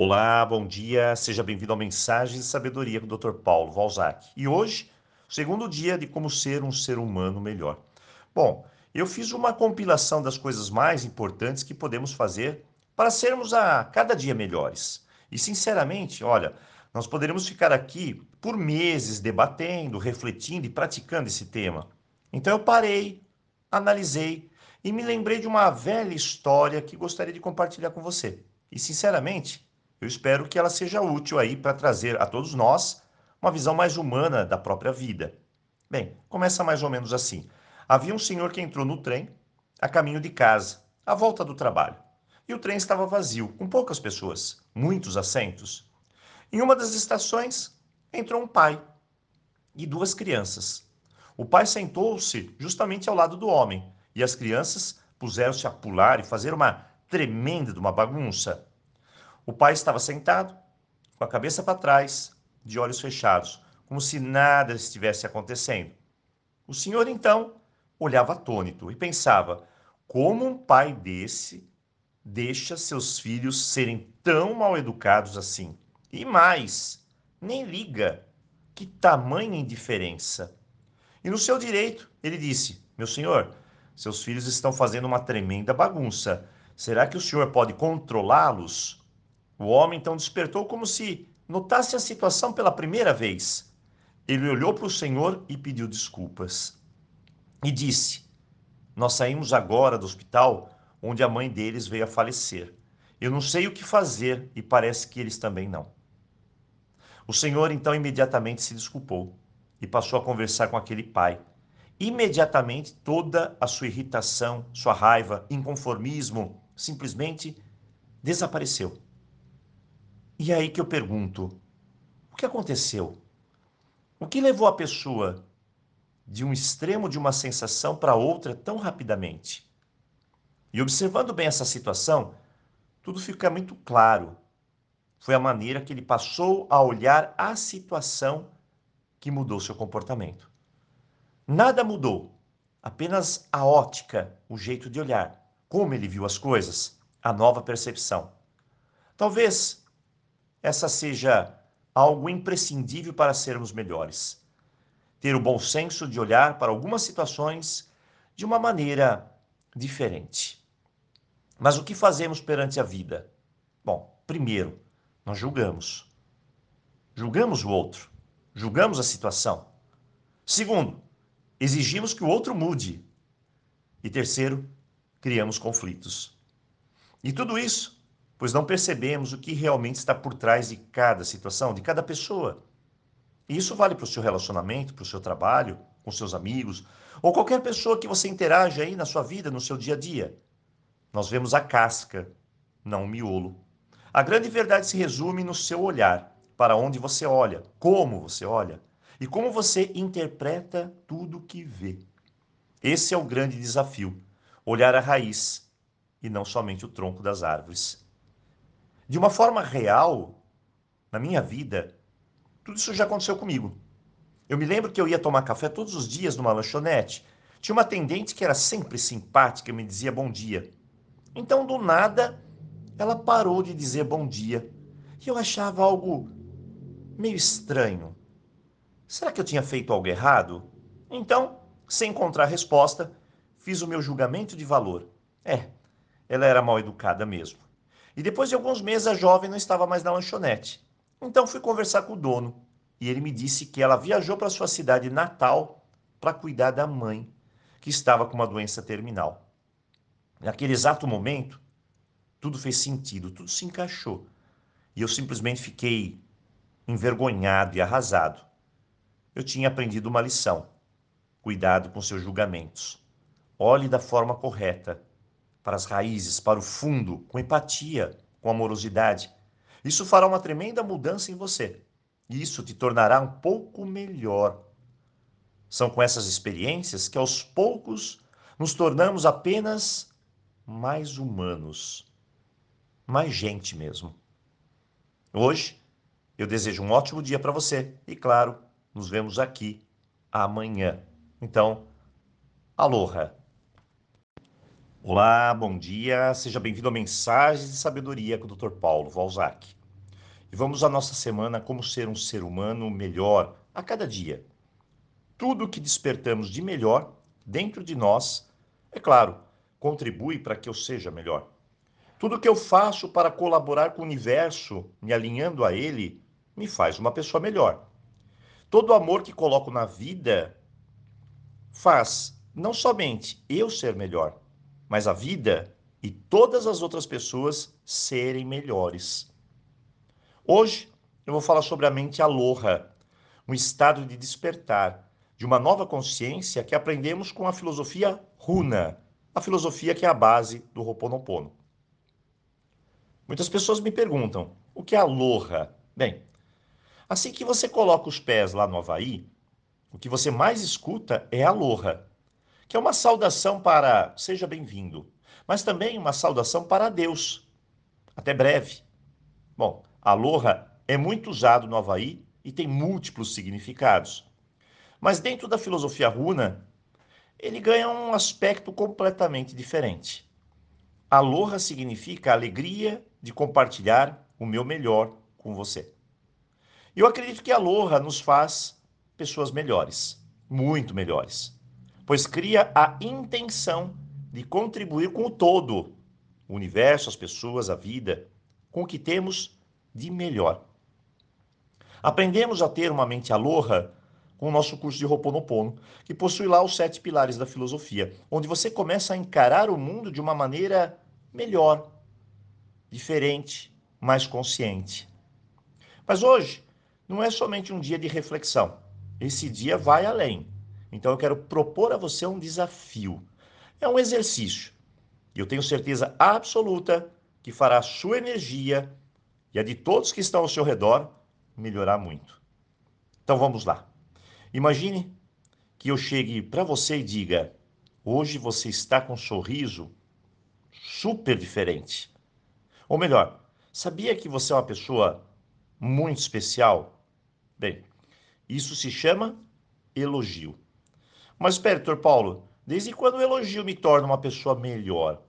Olá, bom dia, seja bem-vindo ao Mensagem de Sabedoria com o Dr. Paulo Valzac. E hoje, segundo dia de como ser um ser humano melhor. Bom, eu fiz uma compilação das coisas mais importantes que podemos fazer para sermos a cada dia melhores. E sinceramente, olha, nós poderíamos ficar aqui por meses debatendo, refletindo e praticando esse tema. Então eu parei, analisei e me lembrei de uma velha história que gostaria de compartilhar com você. E sinceramente, eu espero que ela seja útil aí para trazer a todos nós uma visão mais humana da própria vida. Bem, começa mais ou menos assim. Havia um senhor que entrou no trem a caminho de casa, à volta do trabalho. E o trem estava vazio, com poucas pessoas, muitos assentos. Em uma das estações, entrou um pai e duas crianças. O pai sentou-se justamente ao lado do homem e as crianças puseram-se a pular e fazer uma tremenda uma bagunça. O pai estava sentado, com a cabeça para trás, de olhos fechados, como se nada estivesse acontecendo. O senhor então olhava atônito e pensava: como um pai desse deixa seus filhos serem tão mal educados assim? E mais, nem liga. Que tamanha indiferença! E no seu direito, ele disse: Meu senhor, seus filhos estão fazendo uma tremenda bagunça. Será que o senhor pode controlá-los? O homem então despertou como se notasse a situação pela primeira vez. Ele olhou para o Senhor e pediu desculpas. E disse: Nós saímos agora do hospital onde a mãe deles veio a falecer. Eu não sei o que fazer e parece que eles também não. O Senhor então imediatamente se desculpou e passou a conversar com aquele pai. Imediatamente toda a sua irritação, sua raiva, inconformismo simplesmente desapareceu. E é aí que eu pergunto: o que aconteceu? O que levou a pessoa de um extremo de uma sensação para outra tão rapidamente? E observando bem essa situação, tudo fica muito claro. Foi a maneira que ele passou a olhar a situação que mudou seu comportamento. Nada mudou, apenas a ótica, o jeito de olhar, como ele viu as coisas, a nova percepção. Talvez essa seja algo imprescindível para sermos melhores. Ter o bom senso de olhar para algumas situações de uma maneira diferente. Mas o que fazemos perante a vida? Bom, primeiro, nós julgamos. Julgamos o outro, julgamos a situação. Segundo, exigimos que o outro mude. E terceiro, criamos conflitos. E tudo isso pois não percebemos o que realmente está por trás de cada situação, de cada pessoa. E isso vale para o seu relacionamento, para o seu trabalho, com seus amigos, ou qualquer pessoa que você interage aí na sua vida, no seu dia a dia. Nós vemos a casca, não o miolo. A grande verdade se resume no seu olhar, para onde você olha, como você olha e como você interpreta tudo que vê. Esse é o grande desafio: olhar a raiz e não somente o tronco das árvores. De uma forma real, na minha vida, tudo isso já aconteceu comigo. Eu me lembro que eu ia tomar café todos os dias numa lanchonete. Tinha uma atendente que era sempre simpática e me dizia bom dia. Então, do nada, ela parou de dizer bom dia. E eu achava algo meio estranho. Será que eu tinha feito algo errado? Então, sem encontrar resposta, fiz o meu julgamento de valor. É, ela era mal educada mesmo. E depois de alguns meses a jovem não estava mais na lanchonete. Então fui conversar com o dono e ele me disse que ela viajou para sua cidade natal para cuidar da mãe, que estava com uma doença terminal. Naquele exato momento, tudo fez sentido, tudo se encaixou. E eu simplesmente fiquei envergonhado e arrasado. Eu tinha aprendido uma lição. Cuidado com seus julgamentos. Olhe da forma correta para as raízes, para o fundo, com empatia, com amorosidade. Isso fará uma tremenda mudança em você. Isso te tornará um pouco melhor. São com essas experiências que aos poucos nos tornamos apenas mais humanos, mais gente mesmo. Hoje, eu desejo um ótimo dia para você e, claro, nos vemos aqui amanhã. Então, aloha! Olá, bom dia, seja bem-vindo a Mensagens de Sabedoria com o Dr. Paulo Valzac. e vamos à nossa semana como ser um ser humano melhor a cada dia. Tudo que despertamos de melhor dentro de nós, é claro, contribui para que eu seja melhor. Tudo que eu faço para colaborar com o universo, me alinhando a ele, me faz uma pessoa melhor. Todo amor que coloco na vida faz não somente eu ser melhor, mas a vida e todas as outras pessoas serem melhores. Hoje eu vou falar sobre a mente aloha, um estado de despertar, de uma nova consciência que aprendemos com a filosofia Runa, a filosofia que é a base do Ho'oponopono. Muitas pessoas me perguntam, o que é aloha? Bem, assim que você coloca os pés lá no Havaí, o que você mais escuta é aloha, que é uma saudação para seja bem-vindo, mas também uma saudação para Deus. Até breve. Bom, aloha é muito usado no Havaí e tem múltiplos significados. Mas dentro da filosofia runa, ele ganha um aspecto completamente diferente. Aloha significa alegria de compartilhar o meu melhor com você. Eu acredito que aloha nos faz pessoas melhores, muito melhores pois cria a intenção de contribuir com o todo, o universo, as pessoas, a vida, com o que temos de melhor. Aprendemos a ter uma mente aloha com o nosso curso de Ho'oponopono, que possui lá os sete pilares da filosofia, onde você começa a encarar o mundo de uma maneira melhor, diferente, mais consciente. Mas hoje não é somente um dia de reflexão. Esse dia vai além. Então eu quero propor a você um desafio. É um exercício. E eu tenho certeza absoluta que fará a sua energia e a de todos que estão ao seu redor melhorar muito. Então vamos lá. Imagine que eu chegue para você e diga: hoje você está com um sorriso super diferente. Ou melhor, sabia que você é uma pessoa muito especial? Bem, isso se chama elogio. Mas espere, doutor Paulo, desde quando o elogio me torna uma pessoa melhor?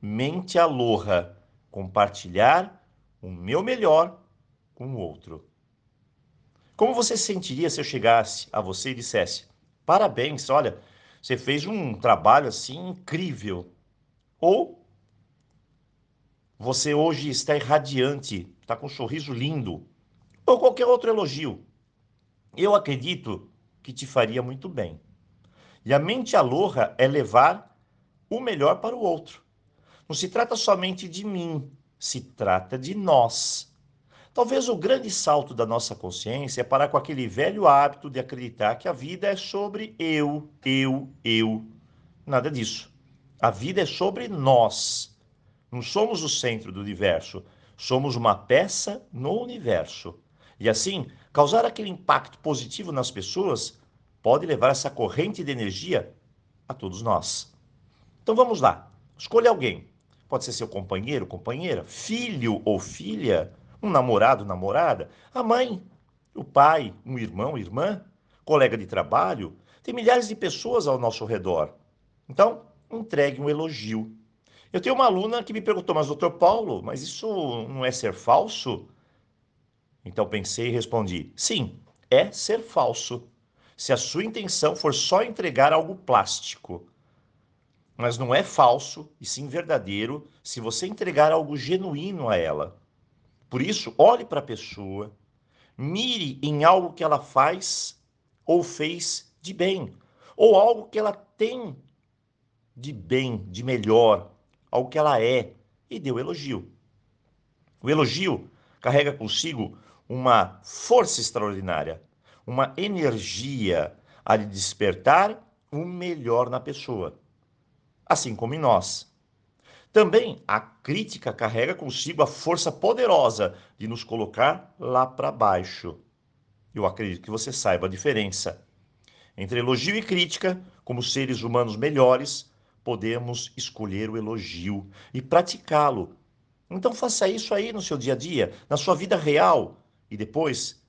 Mente aloha, compartilhar o meu melhor com o outro. Como você se sentiria se eu chegasse a você e dissesse: parabéns, olha, você fez um trabalho assim incrível? Ou você hoje está irradiante, está com um sorriso lindo? Ou qualquer outro elogio. Eu acredito que te faria muito bem. E a mente aloha é levar o melhor para o outro. Não se trata somente de mim, se trata de nós. Talvez o grande salto da nossa consciência é parar com aquele velho hábito de acreditar que a vida é sobre eu, eu, eu. Nada disso. A vida é sobre nós. Não somos o centro do universo, somos uma peça no universo. E assim, causar aquele impacto positivo nas pessoas pode levar essa corrente de energia a todos nós. Então vamos lá. Escolha alguém. Pode ser seu companheiro, companheira, filho ou filha, um namorado, namorada, a mãe, o pai, um irmão, irmã, colega de trabalho. Tem milhares de pessoas ao nosso redor. Então, entregue um elogio. Eu tenho uma aluna que me perguntou, mas doutor Paulo, mas isso não é ser falso? Então pensei e respondi: sim, é ser falso se a sua intenção for só entregar algo plástico. Mas não é falso e sim verdadeiro se você entregar algo genuíno a ela. Por isso, olhe para a pessoa, mire em algo que ela faz ou fez de bem, ou algo que ela tem de bem, de melhor, algo que ela é, e o elogio. O elogio carrega consigo uma força extraordinária uma energia a lhe despertar o melhor na pessoa, assim como em nós. Também a crítica carrega consigo a força poderosa de nos colocar lá para baixo. Eu acredito que você saiba a diferença. Entre elogio e crítica, como seres humanos melhores, podemos escolher o elogio e praticá-lo. Então faça isso aí no seu dia a dia, na sua vida real, e depois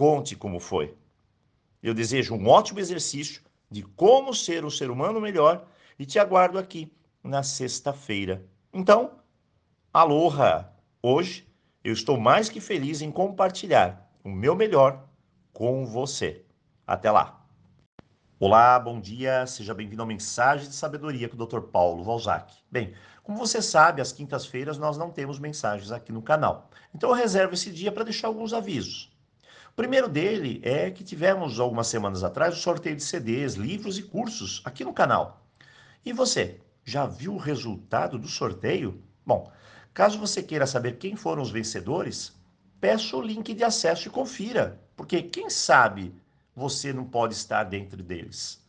conte como foi. Eu desejo um ótimo exercício de como ser um ser humano melhor e te aguardo aqui na sexta-feira. Então, aloha! Hoje eu estou mais que feliz em compartilhar o meu melhor com você. Até lá. Olá, bom dia, seja bem-vindo ao Mensagem de Sabedoria com o Dr. Paulo Valzac. Bem, como você sabe, às quintas-feiras nós não temos mensagens aqui no canal. Então eu reservo esse dia para deixar alguns avisos. Primeiro dele é que tivemos algumas semanas atrás o sorteio de CDs, livros e cursos aqui no canal. E você, já viu o resultado do sorteio? Bom, caso você queira saber quem foram os vencedores, peça o link de acesso e confira, porque quem sabe você não pode estar dentro deles.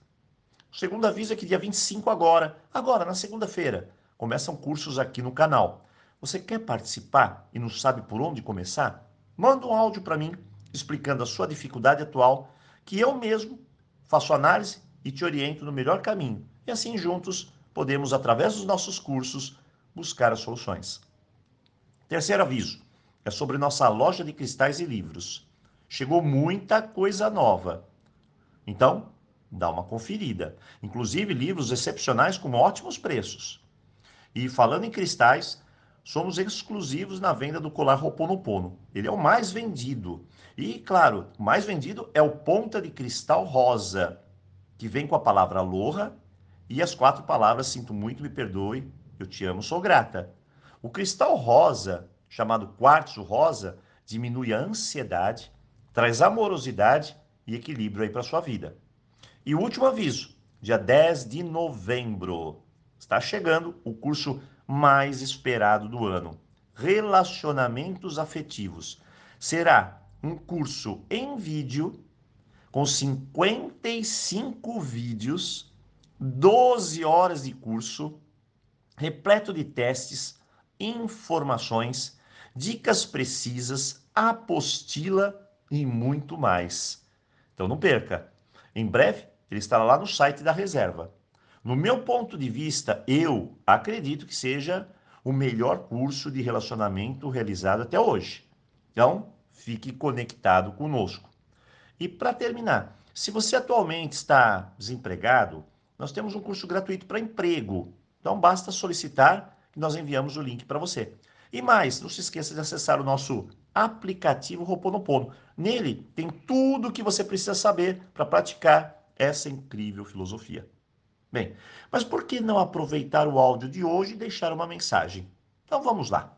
O segundo aviso é que dia 25 agora, agora na segunda-feira, começam cursos aqui no canal. Você quer participar e não sabe por onde começar? Manda um áudio para mim explicando a sua dificuldade atual, que eu mesmo faço análise e te oriento no melhor caminho. E assim juntos podemos, através dos nossos cursos, buscar as soluções. Terceiro aviso é sobre nossa loja de cristais e livros. Chegou muita coisa nova. Então, dá uma conferida. Inclusive livros excepcionais com ótimos preços. E falando em cristais, somos exclusivos na venda do colar Roponopono. Ele é o mais vendido. E, claro, o mais vendido é o ponta de cristal rosa, que vem com a palavra aloha e as quatro palavras sinto muito, me perdoe, eu te amo, sou grata. O cristal rosa, chamado quartzo rosa, diminui a ansiedade, traz amorosidade e equilíbrio aí para sua vida. E o último aviso, dia 10 de novembro, está chegando o curso mais esperado do ano, Relacionamentos Afetivos. Será um curso em vídeo com 55 vídeos 12 horas de curso, repleto de testes, informações, dicas precisas, apostila e muito mais. Então não perca. Em breve ele estará lá no site da reserva. No meu ponto de vista, eu acredito que seja o melhor curso de relacionamento realizado até hoje. Então, fique conectado conosco. E para terminar, se você atualmente está desempregado, nós temos um curso gratuito para emprego. Então basta solicitar que nós enviamos o link para você. E mais, não se esqueça de acessar o nosso aplicativo Roponopono. Nele tem tudo o que você precisa saber para praticar essa incrível filosofia. Bem, mas por que não aproveitar o áudio de hoje e deixar uma mensagem? Então vamos lá.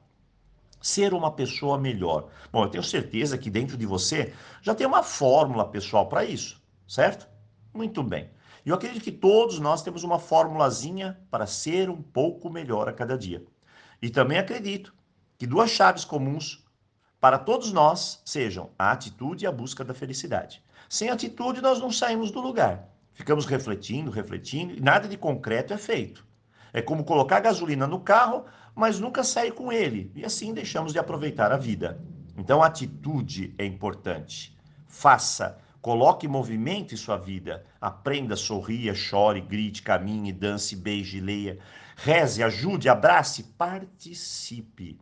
Ser uma pessoa melhor. Bom, eu tenho certeza que dentro de você já tem uma fórmula pessoal para isso, certo? Muito bem. Eu acredito que todos nós temos uma formulazinha para ser um pouco melhor a cada dia. E também acredito que duas chaves comuns para todos nós sejam a atitude e a busca da felicidade. Sem atitude, nós não saímos do lugar. Ficamos refletindo, refletindo, e nada de concreto é feito. É como colocar gasolina no carro, mas nunca sair com ele. E assim deixamos de aproveitar a vida. Então, a atitude é importante. Faça, Coloque movimento em sua vida. Aprenda, sorria, chore, grite, caminhe, dance, beije, leia. Reze, ajude, abrace, participe.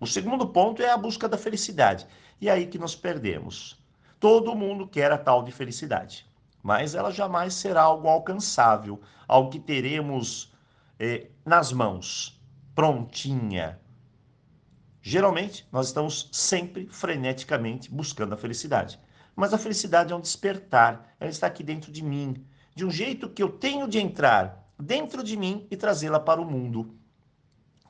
O segundo ponto é a busca da felicidade. E é aí que nos perdemos. Todo mundo quer a tal de felicidade, mas ela jamais será algo alcançável, algo que teremos eh, nas mãos, prontinha. Geralmente, nós estamos sempre freneticamente buscando a felicidade. Mas a felicidade é um despertar, ela está aqui dentro de mim, de um jeito que eu tenho de entrar dentro de mim e trazê-la para o mundo.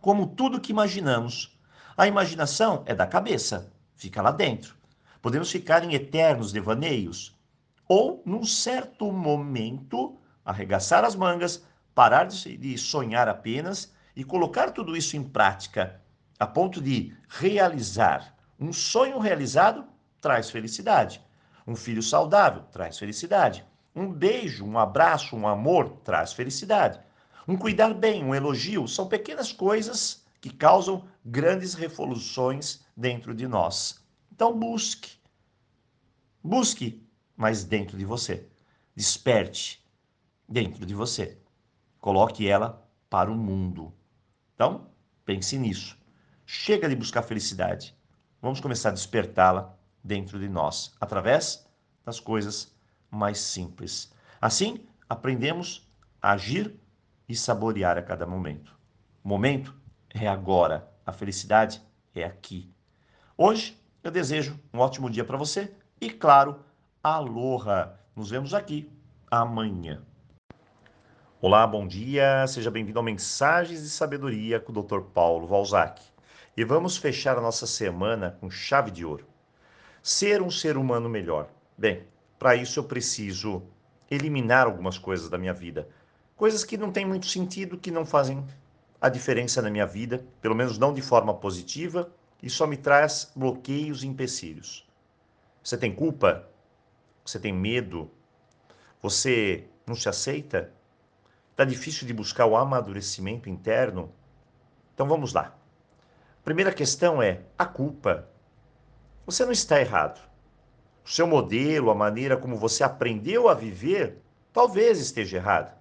Como tudo que imaginamos. A imaginação é da cabeça, fica lá dentro. Podemos ficar em eternos devaneios, ou, num certo momento, arregaçar as mangas, parar de sonhar apenas e colocar tudo isso em prática, a ponto de realizar. Um sonho realizado traz felicidade. Um filho saudável traz felicidade. Um beijo, um abraço, um amor traz felicidade. Um cuidar bem, um elogio, são pequenas coisas que causam grandes revoluções dentro de nós. Então busque. Busque, mas dentro de você. Desperte dentro de você. Coloque ela para o mundo. Então, pense nisso. Chega de buscar felicidade. Vamos começar a despertá-la dentro de nós, através das coisas mais simples. Assim, aprendemos a agir e saborear a cada momento. O momento é agora, a felicidade é aqui. Hoje eu desejo um ótimo dia para você e, claro, aloha! Nos vemos aqui amanhã. Olá, bom dia, seja bem-vindo ao Mensagens de Sabedoria com o Dr. Paulo Valzac. E vamos fechar a nossa semana com chave de ouro. Ser um ser humano melhor. Bem, para isso eu preciso eliminar algumas coisas da minha vida. Coisas que não têm muito sentido, que não fazem a diferença na minha vida, pelo menos não de forma positiva, e só me traz bloqueios e empecilhos. Você tem culpa? Você tem medo? Você não se aceita? Está difícil de buscar o amadurecimento interno? Então vamos lá. Primeira questão é a culpa. Você não está errado. O seu modelo, a maneira como você aprendeu a viver, talvez esteja errado.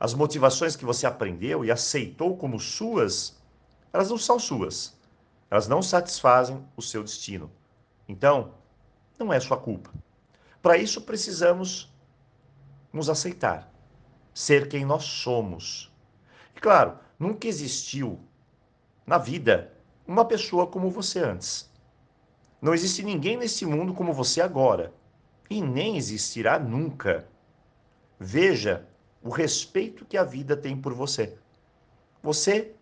As motivações que você aprendeu e aceitou como suas, elas não são suas. Elas não satisfazem o seu destino. Então, não é sua culpa. Para isso, precisamos nos aceitar, ser quem nós somos. E claro, nunca existiu na vida uma pessoa como você antes. Não existe ninguém nesse mundo como você agora. E nem existirá nunca. Veja o respeito que a vida tem por você. Você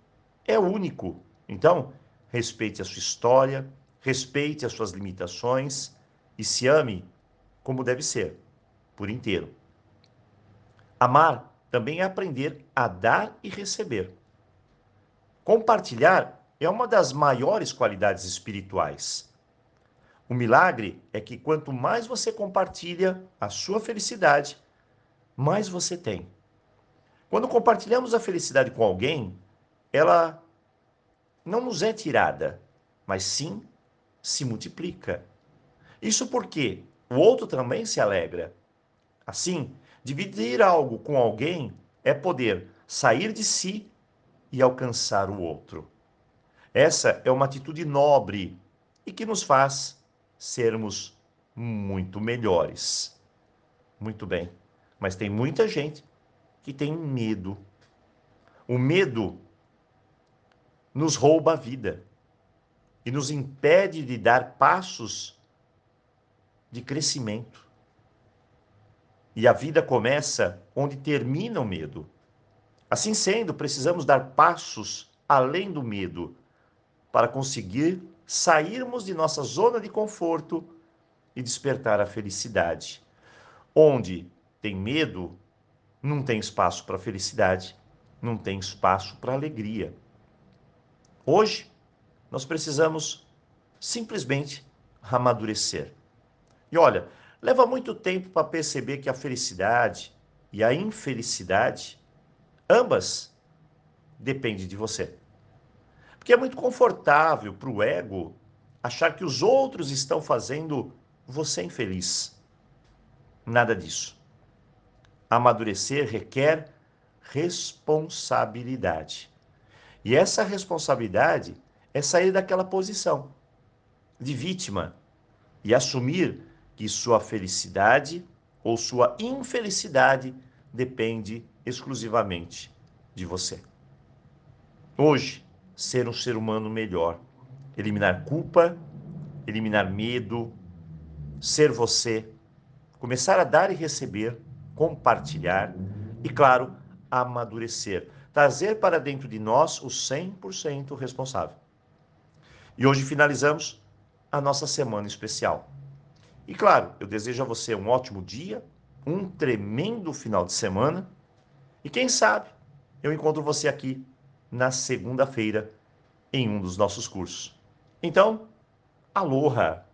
é único. Então, respeite a sua história, respeite as suas limitações e se ame como deve ser, por inteiro. Amar também é aprender a dar e receber. Compartilhar é uma das maiores qualidades espirituais. O milagre é que quanto mais você compartilha a sua felicidade, mais você tem. Quando compartilhamos a felicidade com alguém, ela não nos é tirada, mas sim se multiplica. Isso porque o outro também se alegra. Assim, dividir algo com alguém é poder sair de si e alcançar o outro. Essa é uma atitude nobre e que nos faz sermos muito melhores. Muito bem, mas tem muita gente que tem medo. O medo nos rouba a vida e nos impede de dar passos de crescimento. E a vida começa onde termina o medo. Assim sendo, precisamos dar passos além do medo para conseguir sairmos de nossa zona de conforto e despertar a felicidade. Onde tem medo, não tem espaço para felicidade, não tem espaço para alegria. Hoje, nós precisamos simplesmente amadurecer. E olha, leva muito tempo para perceber que a felicidade e a infelicidade Ambas dependem de você. Porque é muito confortável para o ego achar que os outros estão fazendo você infeliz. Nada disso. Amadurecer requer responsabilidade. E essa responsabilidade é sair daquela posição de vítima e assumir que sua felicidade ou sua infelicidade depende exclusivamente de você. Hoje, ser um ser humano melhor, eliminar culpa, eliminar medo, ser você, começar a dar e receber, compartilhar e, claro, amadurecer, trazer para dentro de nós o 100% responsável. E hoje finalizamos a nossa semana especial. E claro, eu desejo a você um ótimo dia, um tremendo final de semana e quem sabe eu encontro você aqui na segunda-feira em um dos nossos cursos. Então, aloha!